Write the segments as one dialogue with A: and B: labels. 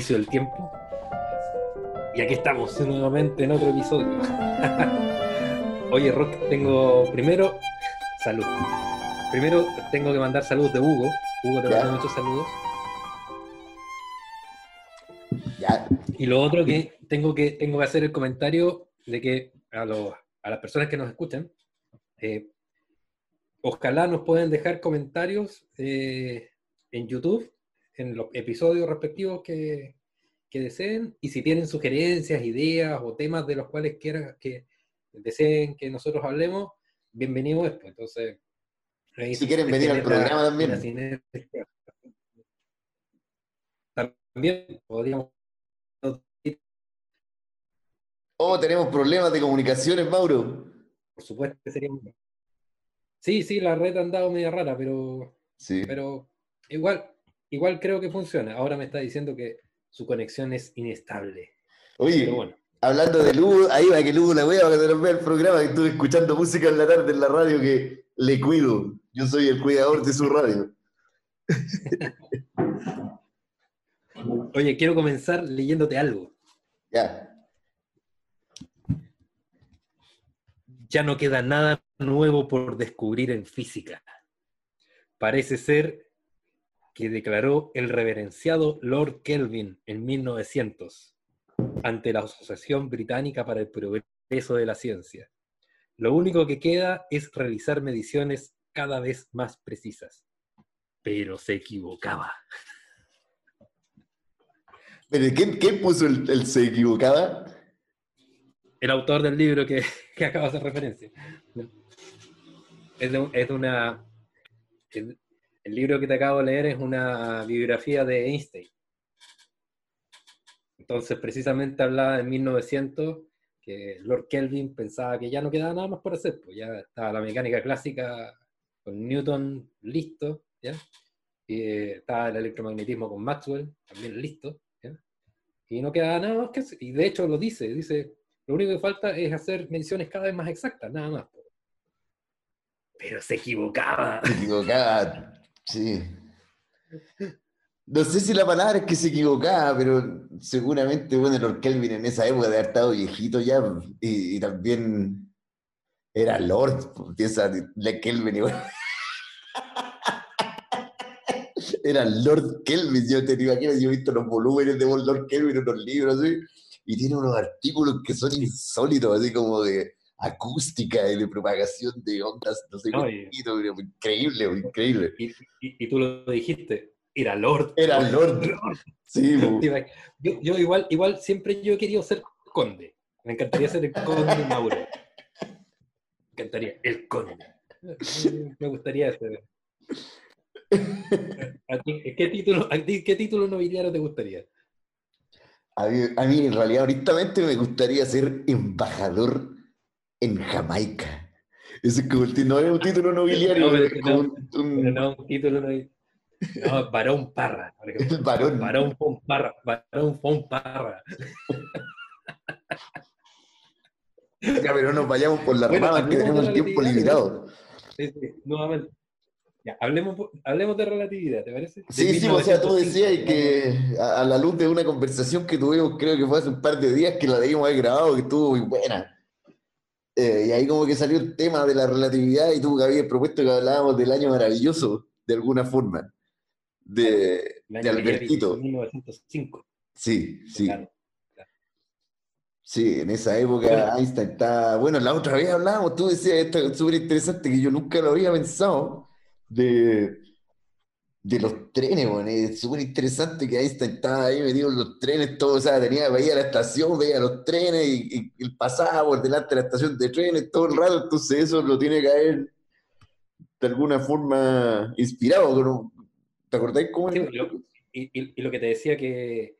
A: inicio del tiempo. Y aquí estamos nuevamente en otro episodio. Oye, Rock, tengo primero salud. Primero tengo que mandar saludos de Hugo. Hugo te
B: Ya.
A: manda muchos saludos.
B: Ya,
A: Y lo otro que tengo que tengo que hacer el comentario de que a, los- a las personas que nos escuchan, eh, ojalá nos pueden dejar comentarios eh, en YouTube, en los episodios respectivos que, que deseen, y si tienen sugerencias, ideas o temas de los cuales quieran que deseen que nosotros hablemos, bienvenido esto. Entonces, ahí
B: Si quieren venir al programa también.
A: También podríamos
B: oh, tenemos problemas de comunicaciones, Mauro.
A: Por supuesto que sería un- Sí, sí, la red ha andado media rara, pero,
B: Sí.
A: pero igual, igual creo que funciona. Ahora me está diciendo que su conexión es inestable.
B: Oye,
A: Pero bueno,
B: hablando de Lugo, ahí va que Lugo la wea para que nos vea el programa, que estuve escuchando música en la tarde en la radio que le cuido. Yo soy el cuidador de su radio.
A: oye, quiero comenzar leyéndote algo.
B: Ya.
A: Ya no queda nada nuevo por descubrir en física. Parece ser que declaró el reverenciado Lord Kelvin en 1900 ante la Asociación Británica para el Progreso de la Ciencia. Lo único que queda es realizar mediciones cada vez más precisas. Pero se equivocaba.
B: Pero ¿quién, quién puso el, el se equivocaba?
A: El autor del libro que, que acabo de hacer referencia. Es de, un- es de una. El libro que te acabo de leer es una biografía de Einstein. Entonces, precisamente hablaba en 1900 que Lord Kelvin pensaba que ya no quedaba nada más por hacer, pues ya estaba la mecánica clásica con Newton listo, ¿ya? Y eh, estaba el electromagnetismo con Maxwell también listo, ¿ya? Y no quedaba nada más que hacer. Y de hecho lo dice, dice, lo único que falta es hacer mediciones cada vez más exactas, nada más. Pero se equivocaba.
B: Se equivocaba, sí. No sé si la palabra es que se equivocaba, pero seguramente, bueno, Lord Kelvin en esa época de haber estado viejito ya, y, también era Lord, pues, piensa, de Kelvin igual. Era Lord Kelvin, yo te imagino, yo he visto los volúmenes de Lord Kelvin en los libros, así, y tiene unos artículos que son insólitos, así como de acústica y de propagación de ondas, no sé
A: No,
B: qué,
A: y-
B: pero increíble, increíble.
A: Y, y- y tú lo dijiste, era Lord.
B: Era Lord. Sí.
A: Yo, yo igual, igual siempre yo he querido ser conde. Me encantaría ser el conde Mauro. Me encantaría, el conde. Me gustaría ser. ¿A ti, ¿qué, título, a ti ¿Qué título nobiliario te gustaría?
B: A mí, a mí, en realidad, ahorita me gustaría ser embajador en Jamaica. Es como el no es un título nobiliario,
A: No, pero no,
B: un-
A: Pero no, un título no No, Barón Parra.
B: el varón.
A: Barón Fon Parra. Barón Parra.
B: Ya, pero no nos vayamos por las
A: Bueno,
B: ramas que tenemos el tiempo limitado.
A: Sí, sí, nuevamente. Ya, hablemos, hablemos de relatividad, ¿te parece?
B: Sí, sí, o sea, tú
A: 1905.
B: decías que a, a la luz de una conversación que tuvimos, creo que fue hace un par de días que la debimos haber grabado, que estuvo muy buena. Eh, y ahí como que salió el tema de la relatividad y tú que habías propuesto que hablábamos del año maravilloso, de alguna forma, de, de Albertito.
A: 1905.
B: Sí, sí.
A: Claro.
B: Sí, en esa época
A: Bueno.
B: Einstein está. Bueno, la otra vez hablábamos, tú decías esto es súper interesante que yo nunca lo había pensado de, de los trenes, bueno, es súper interesante que Einstein estaba ahí metido en los trenes, todo, o sea, tenía, veía la estación, veía los trenes y, y, y pasaba por delante de la estación de trenes todo el rato, entonces eso lo tiene que haber de alguna forma inspirado. ¿Te acordáis cómo?
A: Sí, y- y lo que te decía que,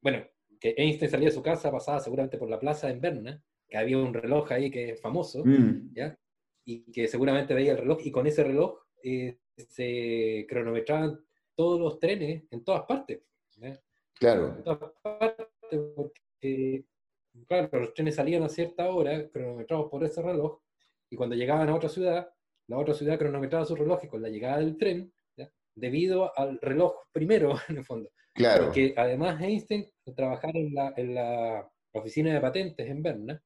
A: bueno, que Einstein salía de su casa, pasaba seguramente por la plaza en Berna, que había un reloj ahí que es famoso,
B: Mm,
A: ¿ya? Y que seguramente veía el reloj, y con ese reloj eh, se cronometraban todos los trenes en todas partes. ¿ya?
B: claro,
A: En todas partes, porque, claro, los trenes salían a cierta hora, cronometrados por ese reloj, y cuando llegaban a otra ciudad, la otra ciudad cronometraba sus relojes con la llegada del tren, ¿ya? debido al reloj primero, en el fondo.
B: Claro.
A: Porque además Einstein, trabajar en la, en la oficina de patentes en Berna,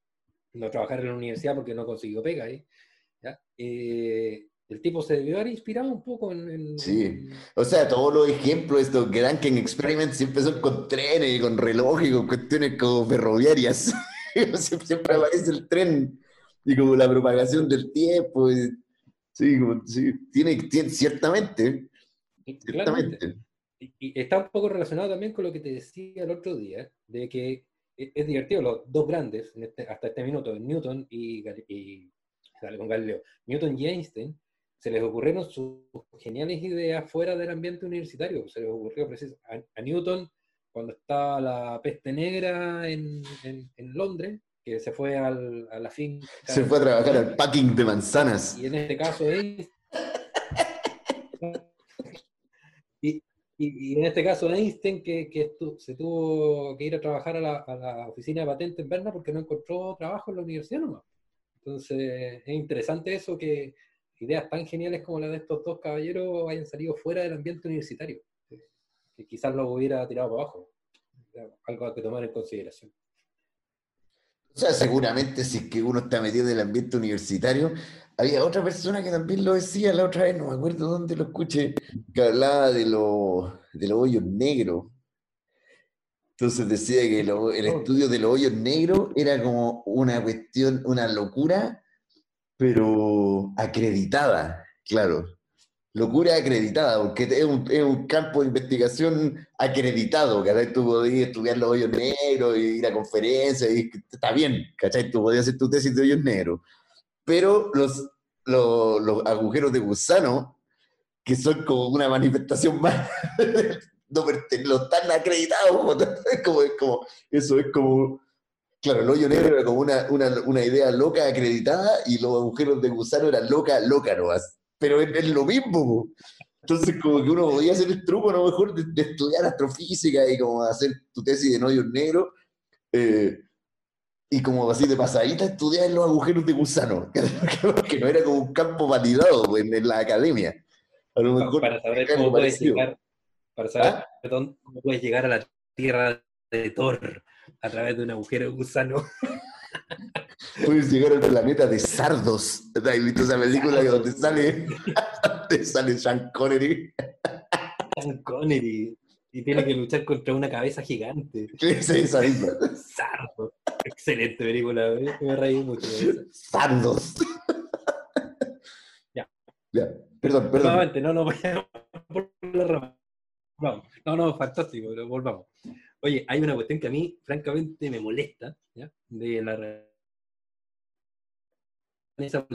A: no trabajar en la universidad porque no consiguió pega ahí, ¿ya? Eh, el tipo se debió haber inspirado un poco en... en-
B: Sí.
A: en-
B: O sea, todos los ejemplos, estos Granken Experiments siempre son con trenes y con relojes y con cuestiones como ferroviarias. siempre, aparece el tren y como la propagación del tiempo. y- sí, como- sí, tiene, tiene, ciertamente, ciertamente.
A: Y, y está un poco relacionado también con lo que te decía el otro día, de que e- es divertido, los dos grandes, este- hasta este minuto, Newton y, y sale con Galileo, Newton y Einstein, se les ocurrieron sus geniales ideas fuera del ambiente universitario. Se les ocurrió a, a Newton cuando estaba la peste negra en, en- en Londres, que se fue al- a la finca.
B: Se fue a trabajar al packing de manzanas.
A: Y en este caso Einstein. y, y- y en este caso Einstein, que, que estu- se tuvo que ir a trabajar a la, a la oficina de patente en Berna porque no encontró trabajo en la universidad nomás. Entonces, es interesante eso que ideas tan geniales como las de estos dos caballeros hayan salido fuera del ambiente universitario, que- que quizás lo hubiera tirado para abajo. Algo que tomar en consideración.
B: O sea, seguramente si es que uno está metido en el ambiente universitario, había otra persona que también lo decía la otra vez, no me acuerdo dónde lo escuché, que hablaba de, los de los hoyos negros. Entonces decía que lo- el estudio de los hoyos negros era como una cuestión, una locura, pero acreditada, claro. Locura acreditada, porque es un, es un campo de investigación acreditado, ¿cachai? Tú podías estudiar los hoyos negros, y ir a conferencias, y está bien, ¿cachai? Tú podías hacer tu tesis de hoyos negros. Pero los, los, los agujeros de gusano, que son como una manifestación más, no, no están acreditados, como, como- eso es como, claro, el hoyo negro era como una, una, una idea loca acreditada, y los agujeros de gusano eran loca, loca nomás pero es, es lo mismo. Entonces, como que uno podía hacer el truco, a lo mejor, de, de estudiar astrofísica y como hacer tu tesis de hoyos negros, eh, y como así de pasadita estudiar los agujeros de gusano, que no era como un campo validado pues, en, en la academia. A lo mejor
A: para saber
B: algo
A: cómo puedes
B: parecido.
A: llegar, para saber
B: ¿Ah?
A: perdón, cómo puedes llegar a la tierra de Thor a través de un agujero de gusano.
B: Puedes llegar al planeta de Sardos. ¿Has visto esa película donde sale, donde sale Sean Connery?
A: Sean Connery. Y tiene que luchar contra una cabeza gigante.
B: Esa esa misma.
A: Sardo. Excelente película, ¿eh? me reí mucho de eso.
B: Sardos.
A: Ya.
B: Ya, perdón, perdón.
A: Nuevamente, no vayamos por la rama. Vamos. No, no, fantástico, pero volvamos. Oye, hay una cuestión que a mí, francamente, me molesta, ¿ya? De la esa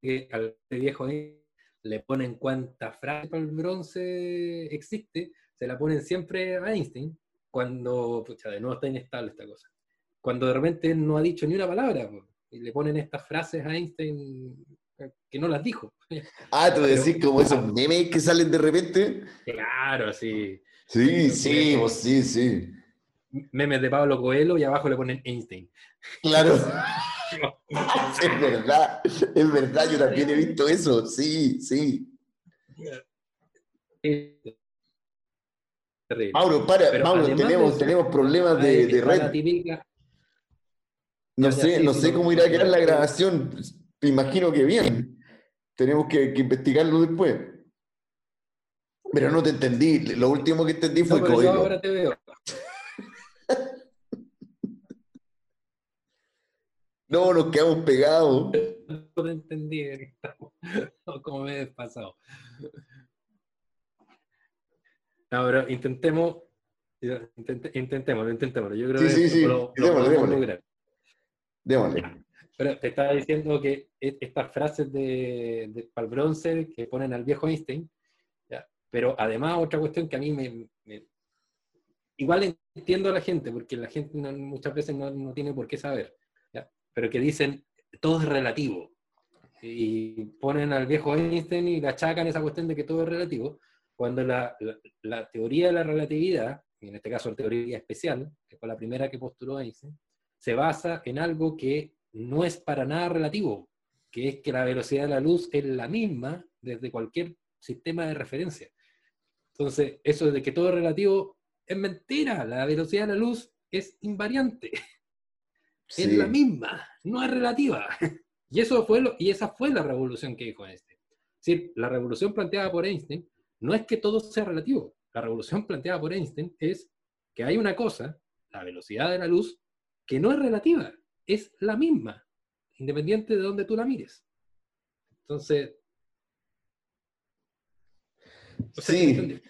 A: que al viejo le ponen cuántas frases para el bronce existe, se la ponen siempre a Einstein, cuando, pucha, de nuevo está inestable esta cosa. Cuando de repente él no ha dicho ni una palabra, po, y le ponen estas frases a Einstein eh, que no las dijo.
B: Ah, tú decís como esos memes que salen de repente.
A: Claro, sí.
B: Sí, sí, pues sí, sí.
A: Memes de Pablo Coelho y abajo le ponen Einstein.
B: Claro. es verdad, es verdad, yo también he visto eso. Sí, sí.
A: Terrible.
B: Mauro, para,
A: Pero
B: Mauro, tenemos,
A: eso,
B: tenemos problemas de, de red.
A: típica,
B: No sé,
A: sí,
B: no
A: sí,
B: sé cómo irá a quedar la grabación. Me imagino que bien. Tenemos que, que investigarlo después. Pero no te entendí. Lo último que entendí
A: No,
B: fue
A: yo
B: Coelho.
A: ahora te veo.
B: No, nos quedamos pegados.
A: No te entendí. No, como me he. No, pero intentemos. intent- intentémoslo, intentémoslo. Yo creo
B: Sí,
A: que
B: sí, sí.
A: lo, lo
B: Démosle,
A: podemos
B: démosle.
A: lograr.
B: Démosle.
A: Pero te estaba diciendo que e- estas frases de, de para el bronce que ponen al viejo Einstein. Pero además otra cuestión que a mí me, Igual entiendo a la gente, porque la gente muchas veces no, no tiene por qué saber, ¿ya? pero que dicen todo es relativo. Y ponen al viejo Einstein y le achacan esa cuestión de que todo es relativo, cuando la, la- la teoría de la relatividad, y en este caso la teoría especial, que fue la primera que postuló Einstein, se basa en algo que no es para nada relativo, que es que la velocidad de la luz es la misma desde cualquier sistema de referencia. Entonces, eso de que todo es relativo es mentira. La velocidad de la luz es invariante. Es la misma, no es relativa. Y, eso fue lo, y esa fue la revolución que dijo Einstein. Es decir, la revolución planteada por Einstein no es que todo sea relativo. La revolución planteada por Einstein es que hay una cosa, la velocidad de la luz, que no es relativa, es la misma, independiente de donde tú la mires. Entonces...
B: sí.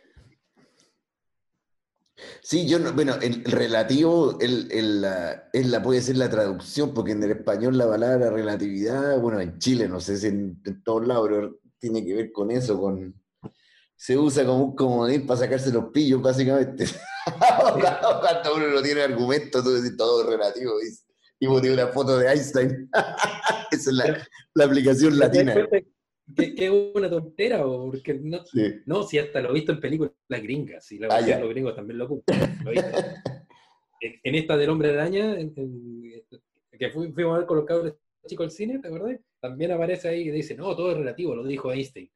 B: Sí, yo no, bueno, el relativo el, la, puede ser la traducción, porque en el español la palabra relatividad, bueno, en Chile, no sé si en, todos lados, pero tiene que ver con eso, con se usa como un comodín para sacarse los pillos, básicamente. Cuando uno no tiene argumento, tú decís todo relativo, y vos una foto de Einstein. Esa es la, la aplicación latina
A: que, es una tontera, porque no, no, si hasta lo he visto en películas gringas, y la ah, los gringos también lo ocupan. en esta del hombre araña, en, que fuimos a ver con los cabros chicos al cine, ¿te acuerdas? También aparece ahí y dice, no, todo es relativo, lo dijo Einstein.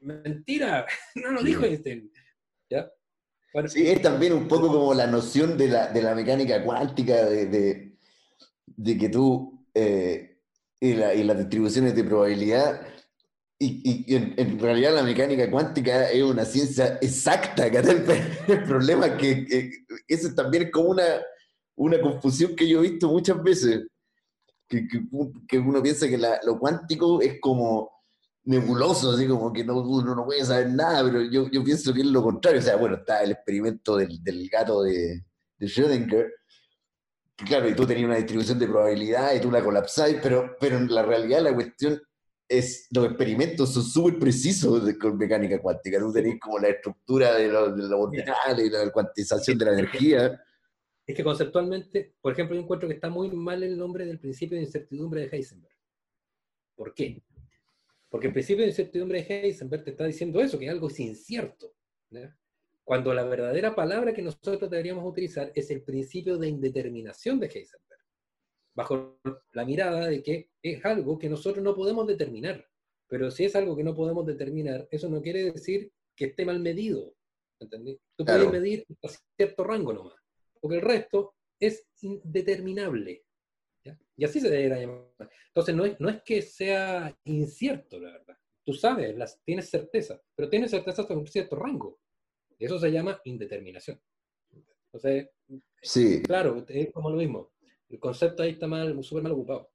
A: Mentira, no lo dijo Einstein. ¿Ya?
B: sí, es también un poco como la noción de la, de la mecánica cuántica, de, de, de que tú eh, y, la, y, las distribuciones de probabilidad y, en, realidad la mecánica cuántica es una ciencia exacta, el, el, problema es que, eso también es como una, una confusión que yo he visto muchas veces, que, que uno piensa que lo cuántico es como nebuloso, así como que no, uno no puede saber nada, pero yo, yo pienso que es lo contrario, o sea, bueno, está el experimento del, del gato de, de Schrödinger, claro, y tú tenías una distribución de probabilidad y tú la colapsáis, pero, pero en la realidad la cuestión es, los experimentos son súper precisos con mecánica cuántica. Tú tenés como la estructura de los, de y la cuantización de la energía.
A: Es que conceptualmente, por ejemplo, yo encuentro que está muy mal el nombre del principio de incertidumbre de Heisenberg. ¿Por qué? Porque el principio de incertidumbre de Heisenberg te está diciendo eso, que algo es incierto. Cuando la verdadera palabra que nosotros deberíamos utilizar es el principio de indeterminación de Heisenberg bajo la mirada de que es algo que nosotros no podemos determinar. Pero si es algo que no podemos determinar, eso no quiere decir que esté mal medido. ¿Entendés? Tú puedes medir a cierto rango nomás, porque el resto es indeterminable. Y así se debería llamar. Entonces, no es, no es que sea incierto, la verdad. Tú sabes, las, tienes certeza, pero tienes certeza hasta un cierto rango. Eso se llama indeterminación. Entonces, sí. claro, es como lo mismo. El concepto ahí está mal, súper mal ocupado.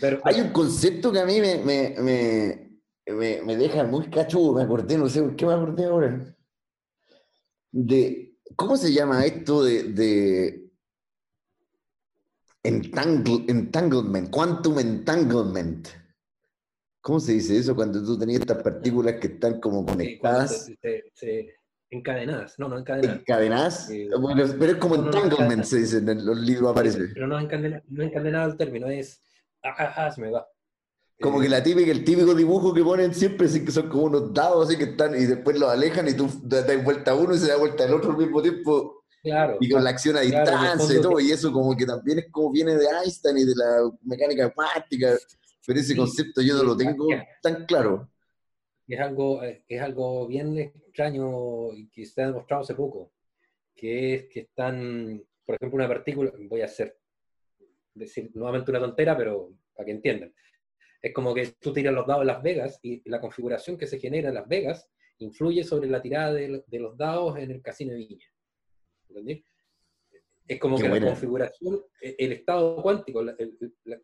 B: Pero, Hay un concepto que a mí me, me, me, me, deja muy cachudo, me acordé, no sé por qué me acordé ahora. De, ¿Cómo se llama esto de, de entanglement, quantum entanglement? ¿Cómo se dice eso cuando tú tenías estas partículas que están como conectadas?
A: Encadenadas, no, no encadenadas.
B: ¿Encadenadas? Eh, bueno, pero es como entanglement, se dice en los libros aparece.
A: Pero no encadenado, no encadenado el término, es. Ah, ah, ah, se me va.
B: Como que la típica, el típico dibujo que ponen siempre, así que son como unos dados así que están y después los alejan y tú das vuelta a uno y se da vuelta al otro al mismo tiempo.
A: Claro.
B: Y con la acción a distancia y todo, y eso como que también es como viene de Einstein y de la mecánica cuántica, pero ese concepto yo no lo tengo tan claro
A: es algo, eh, es algo bien extraño y que se ha demostrado hace poco, que es que están, por ejemplo, una partícula, voy a hacer, decir nuevamente una tontera, pero para que entiendan. Es como que tú tiras los dados en Las Vegas y la configuración que se genera en Las Vegas influye sobre la tirada de, los dados en el casino de Viña. ¿Entendés? Es como que la configuración, e, el estado cuántico, la,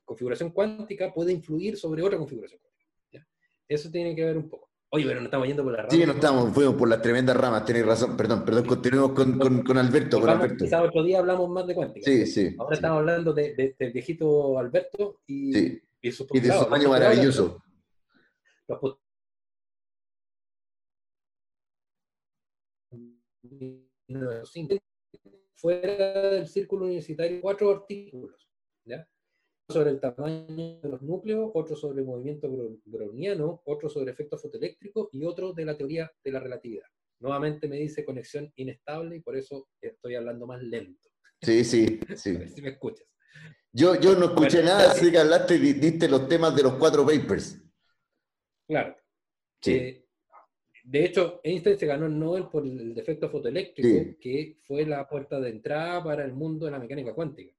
A: configuración cuántica puede influir sobre otra configuración cuántica. Eso tiene que ver un poco. Oye, pero no estamos yendo por la rama.
B: Sí, no estamos, fuimos por las tremendas ramas, tenéis razón. Perdón, perdón, continuemos con, con, con Alberto. Con Alberto.
A: Quizás otro día hablamos más de cuántica.
B: Sí, sí.
A: Ahora estamos hablando de, de, del viejito Alberto y,
B: sí. y, su y de su año maravilloso.
A: fuera del círculo universitario cuatro artículos. ¿ya? Sobre el tamaño de los núcleos, otro sobre el movimiento browniano, otro sobre efecto fotoeléctrico y otro de la teoría de la relatividad. Nuevamente me dice conexión inestable y por eso estoy hablando más lento.
B: Sí, sí, sí.
A: A ver si me escuchas.
B: Yo, yo no escuché nada, así que hablaste y diste los temas de los cuatro papers.
A: Claro. Sí. Eh, de hecho, Einstein se ganó el Nobel por el defecto fotoeléctrico, que fue la puerta de entrada para el mundo de la mecánica cuántica.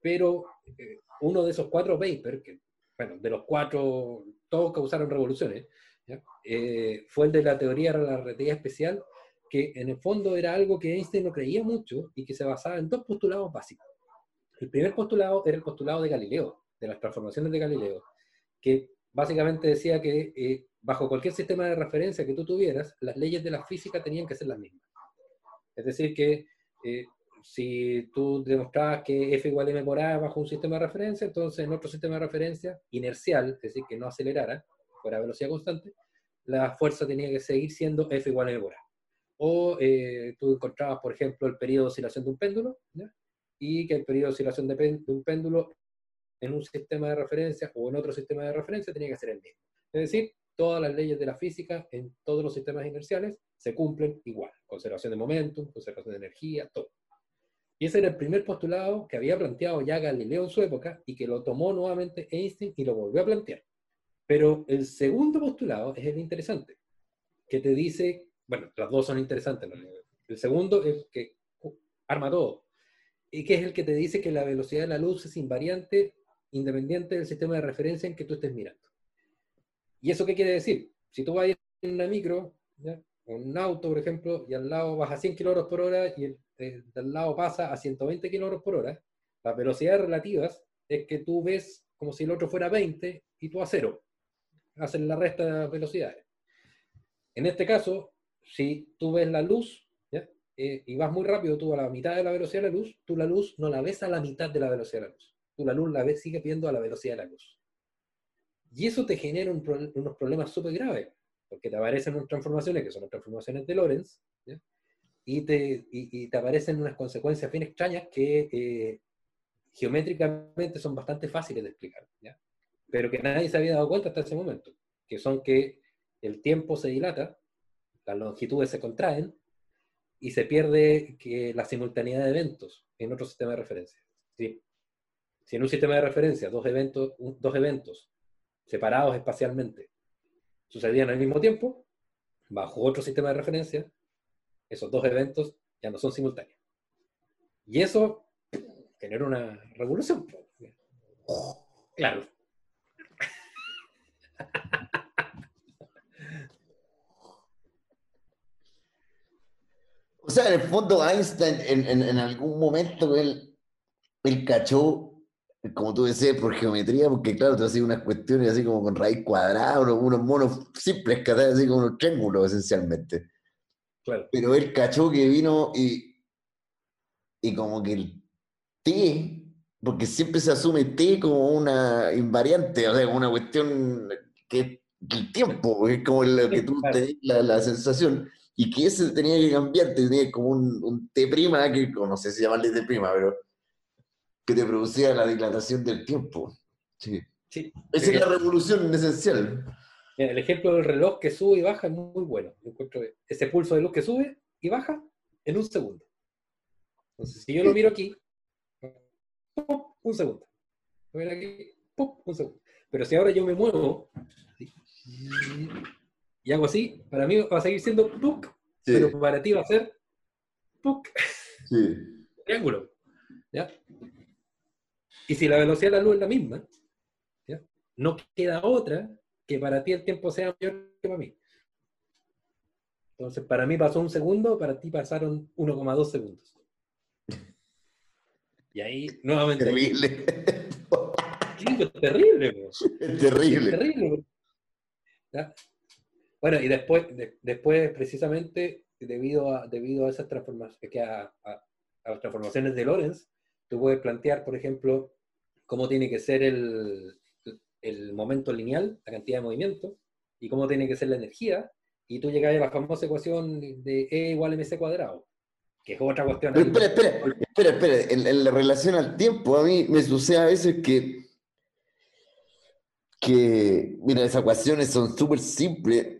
A: Pero eh, uno de esos cuatro papers, que, bueno, de los cuatro, todos causaron revoluciones, eh, fue el de la teoría de la relatividad especial, que en el fondo era algo que Einstein no creía mucho y que se basaba en dos postulados básicos. El primer postulado era el postulado de Galileo, de las transformaciones de Galileo, que básicamente decía que eh, bajo cualquier sistema de referencia que tú tuvieras, las leyes de la física tenían que ser las mismas. Es decir, que eh, si tú demostrabas que F igual a M por A bajo un sistema de referencia, entonces en otro sistema de referencia inercial, es decir, que no acelerara, fuera velocidad constante, la fuerza tenía que seguir siendo F igual a M por A. O eh, tú encontrabas, por ejemplo, el periodo de oscilación de un péndulo, y que el periodo de oscilación de, un péndulo en un sistema de referencia o en otro sistema de referencia tenía que ser el mismo. Es decir, todas las leyes de la física en todos los sistemas inerciales se cumplen igual. Conservación de momentum, conservación de energía, todo. Y ese era el primer postulado que había planteado ya Galileo en su época y que lo tomó nuevamente Einstein y lo volvió a plantear. Pero el segundo postulado es el interesante, que te dice, bueno, las dos son interesantes. El segundo es que arma todo, y que es el que te dice que la velocidad de la luz es invariante independiente del sistema de referencia en que tú estés mirando. ¿Y eso qué quiere decir? Si tú vas en una micro, un auto, por ejemplo, y al lado vas a 100 km por hora y el, del lado pasa a 120 km por hora, las velocidades relativas es que tú ves como si el otro fuera 20 y tú a cero hacen la resta de las velocidades. En este caso, si tú ves la luz eh, y vas muy rápido, tú a la mitad de la velocidad de la luz, tú la luz no la ves a la mitad de la velocidad de la luz. Tú la luz la ves, sigue viendo a la velocidad de la luz. Y eso te genera unos problemas súper graves, porque te aparecen unas transformaciones que son las transformaciones de Lorentz, Y, te, y, te aparecen unas consecuencias bien extrañas que eh, geométricamente son bastante fáciles de explicar. ¿ya? pero que nadie se había dado cuenta hasta ese momento, que son que el tiempo se dilata, las longitudes se contraen y se pierde que la simultaneidad de eventos en otro sistema de referencia. Si en un sistema de referencia dos eventos, dos eventos separados espacialmente sucedían al mismo tiempo, bajo otro sistema de referencia, esos dos eventos ya no son simultáneos. Y eso genera una revolución. Claro,
B: o sea, en el fondo Einstein en, algún momento él, él cachó, como tú decías, por geometría, porque claro, tú hacías unas cuestiones así como con raíz cuadrada, unos, monos simples, así como unos triángulos esencialmente. Claro. Pero él cachó que vino y, y como que el T, porque siempre se asume T como una invariante, o sea, una cuestión que el tiempo, es como lo que tú te la, la sensación, y que ese tenía que cambiar, tenía como un, un T', que no sé si llamarle T', pero que te producía la dilatación del tiempo. Sí. sí. Esa es la revolución esencial.
A: El ejemplo del reloj que sube y baja es muy bueno. encuentro ese pulso de luz que sube y baja en un segundo. Entonces, si yo lo miro aquí, un segundo. Lo miro aquí, un segundo. Pero si ahora yo me muevo y hago así, para mí va a seguir siendo tuk, pero para ti va a ser tuk. Triángulo. ¿ya? Y si la velocidad de la luz es la misma, ¿ya? no queda otra que para ti el tiempo sea mayor que para mí. Entonces, para mí pasó un segundo, para ti pasaron 1,2 segundos. Y ahí, nuevamente.
B: Terrible.
A: es terrible.
B: Es terrible.
A: terrible. Bueno, y después, después precisamente, debido a, debido a esas transformaciones, que a, las transformaciones de Lorentz, tú puedes plantear, por ejemplo, cómo tiene que ser el, el momento lineal, la cantidad de movimiento, y cómo tiene que ser la energía, y tú llegas a la famosa ecuación de E igual a mc cuadrado, que es otra cuestión.
B: espera, espera, espera, espera, en, en, relación al tiempo, a mí me sucede a veces que que, mira, esas ecuaciones son súper simples,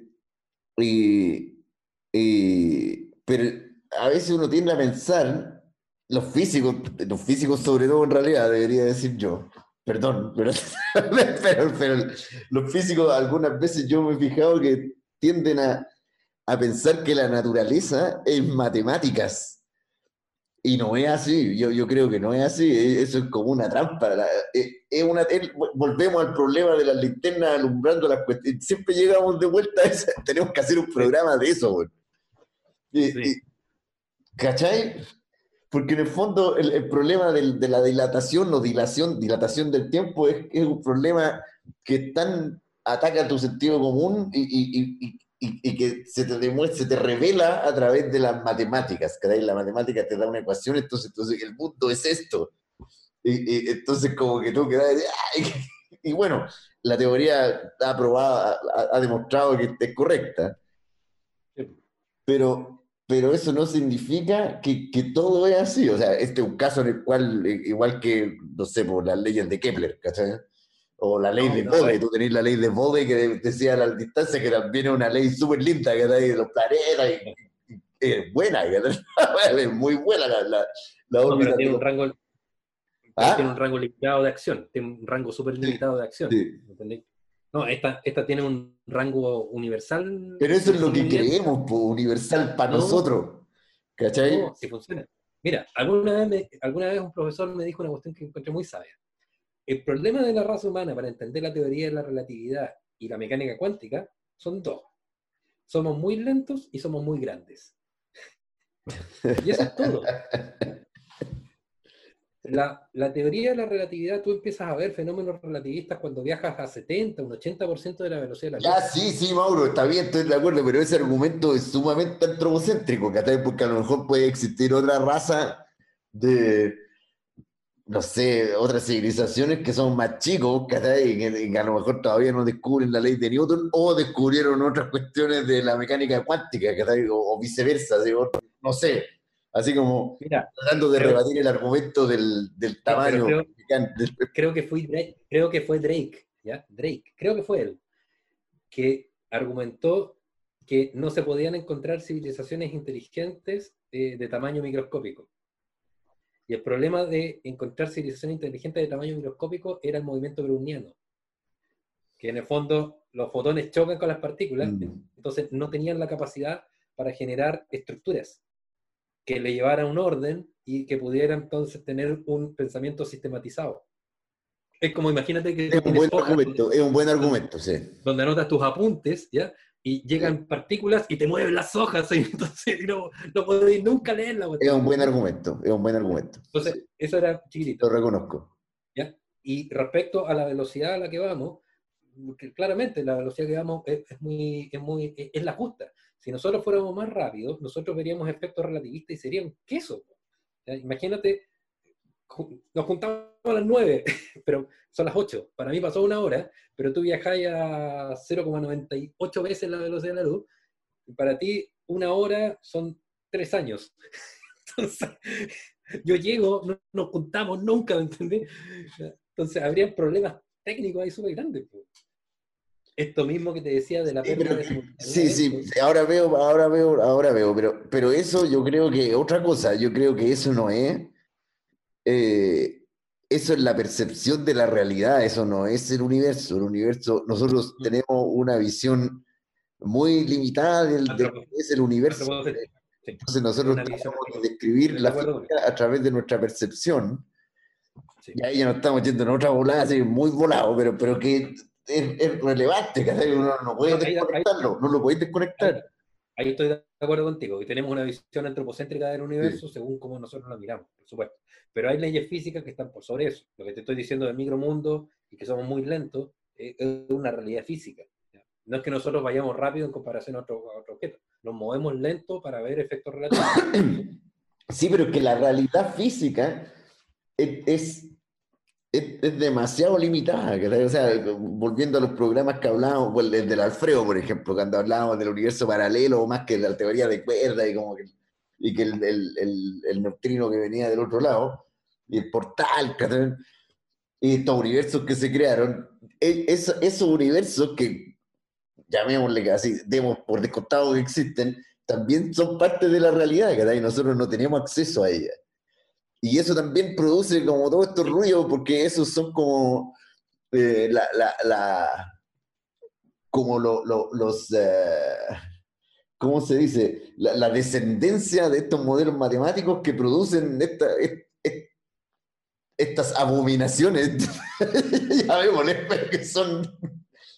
B: y, pero a veces uno tiende a pensar, los físicos, los físicos sobre todo en realidad, debería decir yo, perdón, pero, pero, los físicos algunas veces yo me he fijado que tienden a, a pensar que la naturaleza es matemáticas. Y no es así, yo, yo creo que no es así, e, eso es como una trampa. E, es una, volvemos al problema de las linternas alumbrando las cuestiones. Siempre llegamos de vuelta a eso, tenemos que hacer un programa de eso. ¿Cachai? Porque en el fondo el, problema de la dilatación o dilación, dilatación del tiempo es, es un problema que tan ataca tu sentido común y, y, que se te demuestra, se te revela a través de las matemáticas. que La matemática te da una ecuación, entonces, entonces el mundo es esto. Y, entonces como que tú quedas... Y bueno, la teoría ha probado, ha, demostrado que es correcta. Pero, pero eso no significa que, que, todo es así. O sea, este es un caso en el cual, igual que, no sé, por las leyes de Kepler, ¿cachai? O la ley de Bode, tú tenés la ley de Bode que decía la distancia, que también es una ley súper linda, que de los planetas, y, es buena, es muy buena la, la,
A: la tiene, un rango, ¿Ah? tiene un rango limitado de acción, tiene un rango súper limitado de acción. No, esta, esta tiene un rango universal.
B: Pero eso es lo que creemos, universal para nosotros. ¿Cachai? No,
A: si funciona. Mira, alguna vez, alguna vez un profesor me dijo una cuestión que encontré muy sabia. El problema de la raza humana para entender la teoría de la relatividad y la mecánica cuántica son dos. Somos muy lentos y somos muy grandes. Y eso es todo. La, teoría de la relatividad, tú empiezas a ver fenómenos relativistas cuando viajas a 70, un 80% de la velocidad de la
B: luz. Ya, sí, sí, Mauro, está bien, estoy de acuerdo, pero ese argumento es sumamente antropocéntrico, porque a lo mejor puede existir otra raza de, no sé, otras civilizaciones que son más chicos, que, a lo mejor todavía no descubren la ley de Newton o descubrieron otras cuestiones de la mecánica cuántica, o, o viceversa, no sé. Así como tratando de rebatir el argumento del, tamaño.
A: Creo, que fue Drake, creo que fue Drake, ¿ya? Drake, creo que fue él, que argumentó que no se podían encontrar civilizaciones inteligentes eh, de tamaño microscópico. Y el problema de encontrar civilización inteligente de tamaño microscópico era el movimiento browniano, que en el fondo los fotones chocan con las partículas, mm. entonces no tenían la capacidad para generar estructuras que le llevaran un orden y que pudieran entonces tener un pensamiento sistematizado. Es como imagínate que...
B: Es un buen argumento, es un buen argumento, sí.
A: Donde anotas tus apuntes, ¿ya? y llegan partículas y te mueven las hojas, y entonces no, no podéis nunca leerla.
B: Es un buen argumento, es un buen argumento.
A: Entonces, eso era chiquitito.
B: Lo reconozco.
A: ¿ya? Y respecto a la velocidad a la que vamos, claramente la velocidad que vamos es, muy, es, muy, es la justa. Si nosotros fuéramos más rápidos, nosotros veríamos efectos relativistas y serían queso. Imagínate, nos juntamos a las 9, pero son las 8. Para mí pasó una hora, pero tú viajáis a 0,98 veces la velocidad de la luz. Y para ti, una hora son tres años. Entonces, yo llego, no nos juntamos nunca, ¿me entendés? Entonces, habría problemas técnicos ahí súper grandes. Esto mismo que te decía de la pérdida
B: sí, Sí, sí, ahora veo, ahora veo, ahora veo, pero, pero eso yo creo que, otra cosa, yo creo que eso no es eh, eso es la percepción de la realidad, eso no es el universo. El universo, nosotros tenemos una visión muy limitada del, de que es el universo. Entonces nosotros tratamos de describir la física a través de nuestra percepción. Y ahí ya nos estamos yendo en otra volada, así, muy volado, pero, pero que es, relevante, que uno no puede desconectarlo, no lo puede desconectar.
A: Ahí estoy de acuerdo contigo. Y tenemos una visión antropocéntrica del universo según cómo nosotros lo miramos, por supuesto. Pero hay leyes físicas que están por sobre eso. Lo que te estoy diciendo del micromundo y que somos muy lentos es una realidad física. No es que nosotros vayamos rápido en comparación a otro, objeto. Nos movemos lento para ver efectos relativos.
B: Sí, pero que la realidad física es, es, demasiado limitada. O sea, volviendo a los programas que hablábamos, el del Alfredo, por ejemplo, cuando hablábamos del universo paralelo, más que de la teoría de cuerda y como que y que el, el, el, neutrino que venía del otro lado, y el portal, y estos universos que se crearon, e, esos, universos que, llamémosle así, demos por descontado que existen, también son parte de la realidad, y nosotros no tenemos acceso a ella. Y eso también produce como todo estos ruidos, porque esos son como eh, la, la, la, como los... Eh, ¿cómo se dice? La, la descendencia de estos modelos matemáticos que producen esta, est- est- estas abominaciones, ya vemos, pero que son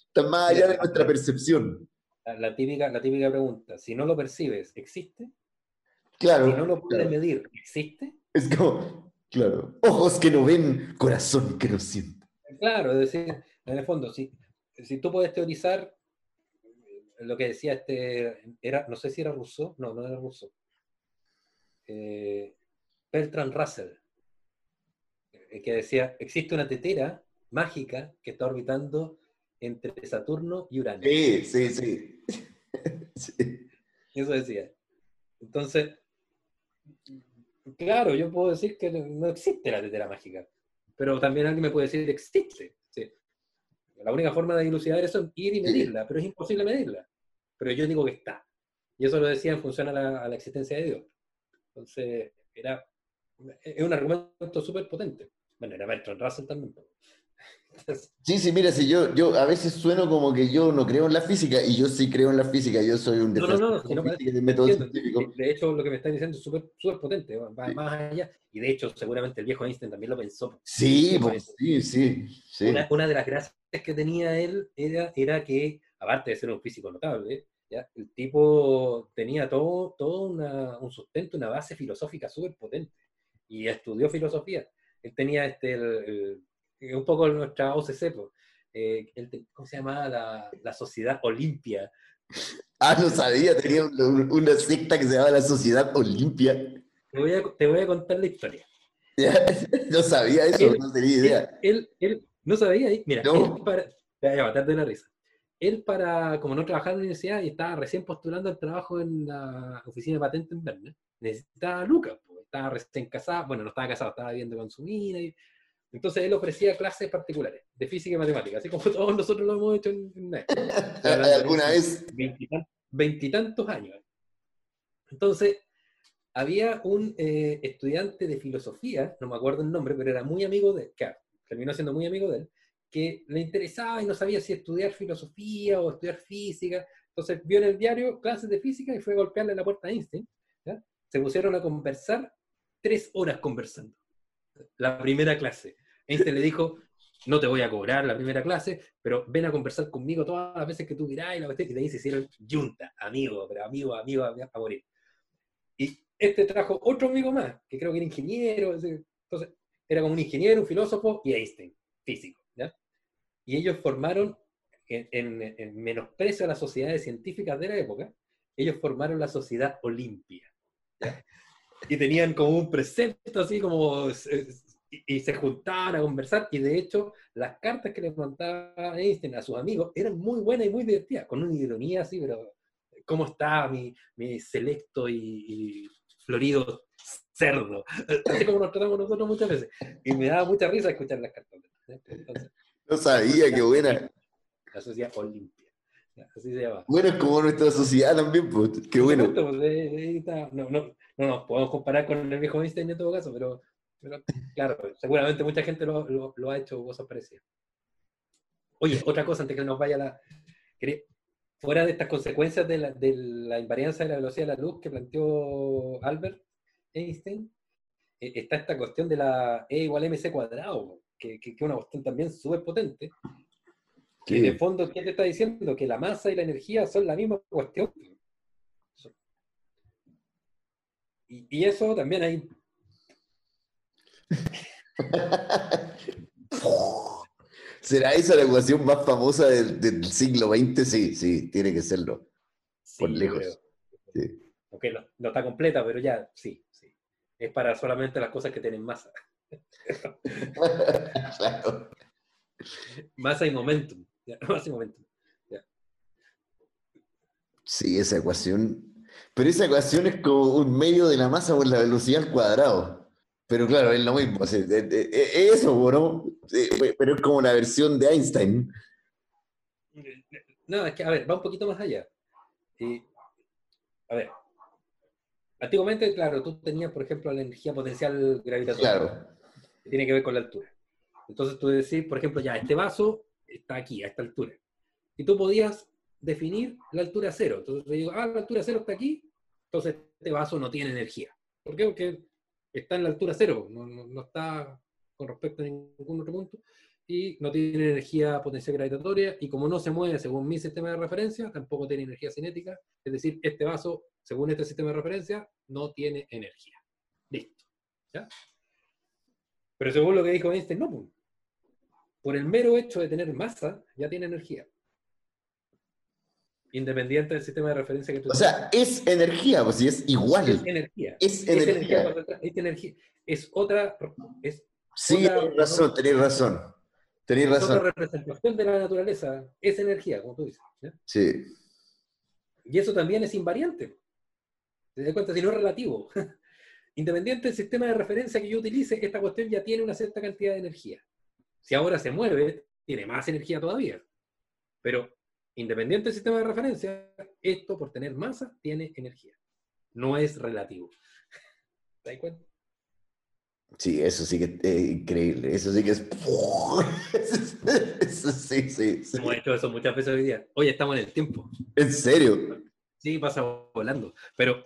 B: están más allá de nuestra percepción.
A: La, la típica, la típica pregunta, si no lo percibes, ¿existe?
B: Claro,
A: Si no lo puedes
B: claro.
A: medir, ¿existe?
B: Es como, claro, ojos que no ven, corazón que no siente.
A: Claro, es decir, en el fondo, si, si tú puedes teorizar eh, lo que decía este, era, no sé si era Rousseau, no, no era Rousseau, eh, Bertrand Russell, eh, que decía, existe una tetera mágica que está orbitando entre Saturno y Urano.
B: Sí, sí, sí. Sí.
A: Eso decía. Entonces, claro, yo puedo decir que no existe la tetera mágica, pero también alguien me puede decir que existe. sí. La única forma de dilucidar eso es ir y medirla, pero es imposible medirla. Pero yo digo que está. Y eso lo decía en función a la, a la existencia de Dios. Entonces, era, es un argumento súper potente. Bueno, era Bertrand Russell también.
B: Sí, sí, mira, si yo, yo a veces sueno como que yo no creo en la física y yo sí creo en la física, yo soy un
A: No, no, no,
B: defensor
A: si
B: de
A: no
B: la
A: parece-
B: del método científico.
A: De hecho, lo que me estás diciendo es súper potente, va va
B: Sí.
A: más allá. Y de hecho, seguramente el viejo Einstein también lo pensó.
B: Sí, pues, sí, sí, sí.
A: Una, una de las gracias que tenía él era, era que, aparte de ser un físico notable, ¿ya? el tipo tenía todo, todo una- un sustento, una base filosófica súper potente. Y estudió filosofía. Él tenía este, el- el- un poco nuestra OCC, pues, eh, ¿cómo se llamaba? La, la Sociedad Olimpia.
B: Ah, no sabía, tenía un- un- una secta que se llama la Sociedad Olimpia.
A: Te voy a, te voy a contar la historia.
B: No sabía eso,
A: Él-
B: no tenía idea.
A: Él, él, él no sabía, mira,
B: No.
A: él para, te voy a matar de la risa. Él para, como no trabajaba en la universidad y estaba recién postulando al trabajo en la oficina de patente en Berna, necesitaba lucas, pues, estaba recién casado, bueno, no estaba casado, estaba viviendo con su mina, y, entonces él ofrecía clases particulares de física y matemática, así como todos nosotros lo hemos hecho en, en
B: ¿Alguna vez?
A: veintitan- veintitantos años. Entonces, había un eh, estudiante de filosofía, no me acuerdo el nombre, pero era muy amigo de él, claro, terminó siendo muy amigo de él, que le interesaba y no sabía si estudiar filosofía o estudiar física. Entonces vio en el diario clases de física y fue a golpearle la puerta a Einstein. ¿ya? Se pusieron a conversar, tres horas conversando. La primera clase. Einstein le dijo, no te voy a cobrar la primera clase, pero ven a conversar conmigo todas las veces que tú quieras y la cuestión", y de ahí se hicieron yunta, amigo, pero amigo, amigo, a, a morir. Y este trajo otro amigo más, que creo que era ingeniero, entonces era como un ingeniero, un filósofo y Einstein, físico. Y ellos formaron, en, en- en menosprecio a las sociedades científicas de la época, ellos formaron la sociedad Olimpia. Y tenían como un precepto así como... eh, Y, y se juntaban a conversar, y de hecho, las cartas que le mandaba Einstein a sus amigos eran muy buenas y muy divertidas, con una ironía así, pero ¿cómo está mi, mi selecto y, y florido cerdo? Así como nos tratamos nosotros muchas veces. Y me daba mucha risa escuchar las cartas. ¿eh? Entonces,
B: No sabía, qué buena.
A: la sociedad Olimpia. Así se llama.
B: Bueno, es como nuestra sociedad también, pues. Qué bueno.
A: Pues, eh, está. No, no, no nos podemos comparar con el viejo Einstein en todo caso, pero, pero claro, seguramente mucha gente lo, lo- lo ha hecho cosas parecidas. Oye, otra cosa antes que nos vaya la. Fuera de estas consecuencias de la, de la invariancia de la velocidad de la luz que planteó Albert Einstein, eh, está esta cuestión de la E igual a mc cuadrado, que es una cuestión también súper potente. Que en
B: Sí.
A: el fondo, ¿qué te está diciendo? Que la masa y la energía son la misma cuestión. Y, y eso también hay.
B: ¿Será esa la ecuación más famosa del, del siglo XX? Sí, sí, tiene que serlo.
A: sí,
B: Por lejos. Sí.
A: Aunque no, no está completa, pero ya, sí, sí. Es para solamente las cosas que tienen masa.
B: Claro.
A: Masa y momentum. ya, Masa y momentum.
B: Sí, esa ecuación. Pero esa ecuación es como un medio de la masa por la velocidad al cuadrado. Pero claro, es lo mismo. es- es- es eso, ¿no? Pero es como la versión de Einstein.
A: No, es que, a ver, va un poquito más allá. Y, a ver, antiguamente, claro, tú tenías, por ejemplo, la energía potencial gravitatoria.
B: Claro.
A: que tiene que ver con la altura. Entonces tú decís, por ejemplo, ya, este vaso está aquí, a esta altura. Y tú podías definir la altura cero. Entonces le digo, ah, la altura cero está aquí, entonces este vaso no tiene energía. ¿Por qué? Porque está en la altura cero, no, está con respecto a ningún otro punto, y no tiene energía potencial gravitatoria, y como no se mueve según mi sistema de referencia, tampoco tiene energía cinética, es decir, este vaso, según este sistema de referencia, no tiene energía. Listo. Pero según lo que dijo Einstein, no, por el mero hecho de tener masa, ya tiene energía. Independiente del sistema de referencia que tú
B: O sea, es energía, pues si es
A: es
B: igual.
A: energía.
B: Es
A: Es energía.
B: energía.
A: cuando entra- es energía. Es otra, es
B: Sí,
A: otra-
B: tenés razón, tenés razón. Tenés
A: Es otra representación de la naturaleza, es energía, como tú dices.
B: Sí.
A: Y eso también es invariante. ¿Te das cuenta? Si no es relativo. Independiente del sistema de referencia que yo utilice, esta cuestión ya tiene una cierta cantidad de energía. Si ahora se mueve, tiene más energía todavía. Pero independiente del sistema de referencia, esto por tener masa tiene energía. No es relativo. ¿Te das cuenta?
B: Sí, eso sí que es increíble. Eso sí que es. Eso sí, sí, sí.
A: Hemos hecho eso muchas veces hoy día. Hoy estamos en el tiempo.
B: En serio.
A: Sí, pasa volando. Pero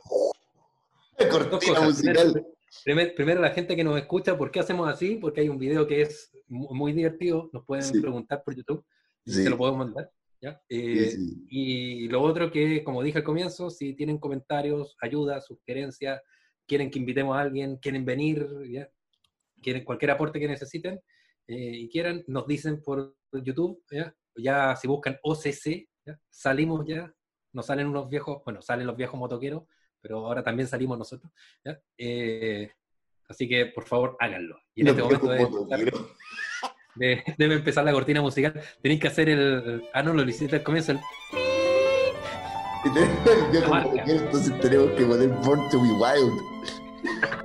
B: cortina musical.
A: Primero, primer- primero, la gente que nos escucha, ¿por qué hacemos así? Porque hay un video que es mu- muy divertido. Nos pueden
B: Sí.
A: preguntar por YouTube.
B: Sí.
A: Se lo podemos mandar. ¿Ya? Eh,
B: Sí, sí.
A: Y lo otro que, como dije al comienzo, si tienen comentarios, ayuda, sugerencias, quieren que invitemos a alguien, quieren venir, ¿ya? quieren cualquier aporte que necesiten eh, y quieran, nos dicen por YouTube, ¿ya? Ya si buscan OCC, ¿ya? salimos ya, nos salen unos viejos, bueno, salen los viejos motoqueros, pero ahora también salimos nosotros. ¿ya? Eh, así que, por favor, háganlo. Y en este momento
B: motoqueros.
A: De- debe empezar la cortina musical. Tenéis que hacer el... Ah, no, lo hiciste al comienzo, el...
B: Y tenemos el viejo
A: marca.
B: motoquero, entonces tenemos que poner Born to be Wild.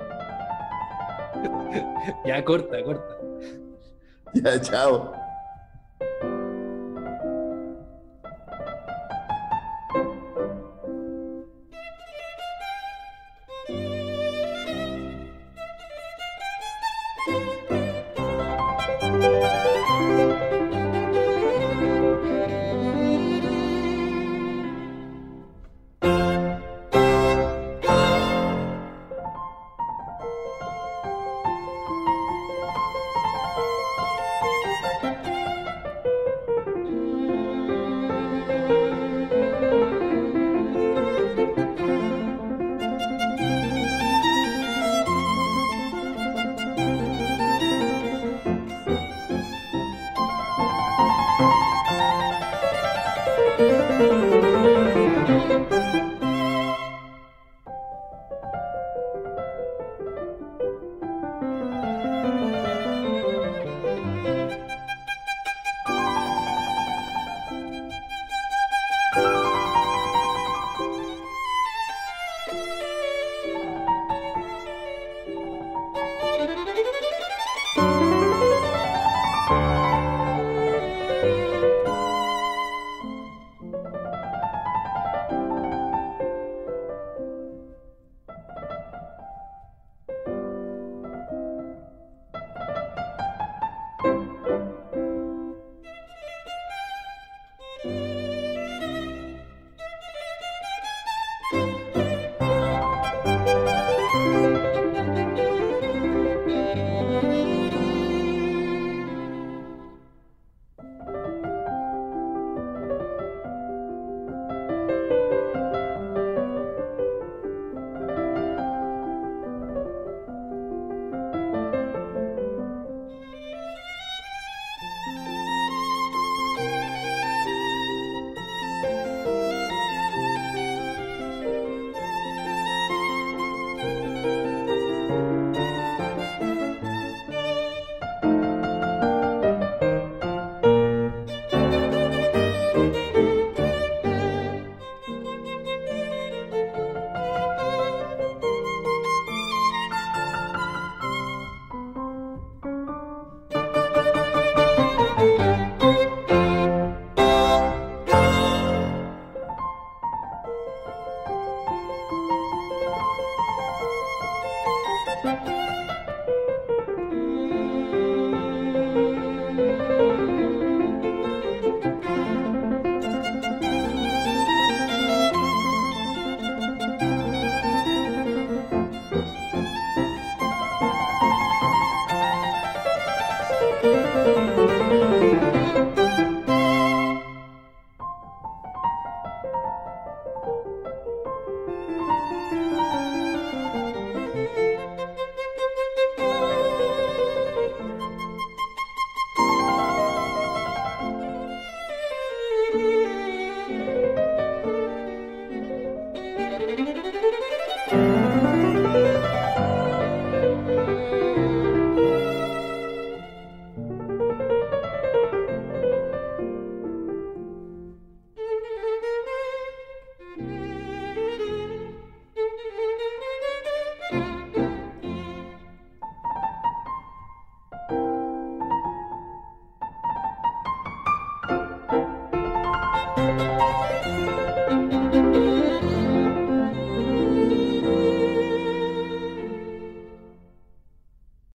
A: Ya, corta, corta.
B: Ya, chao.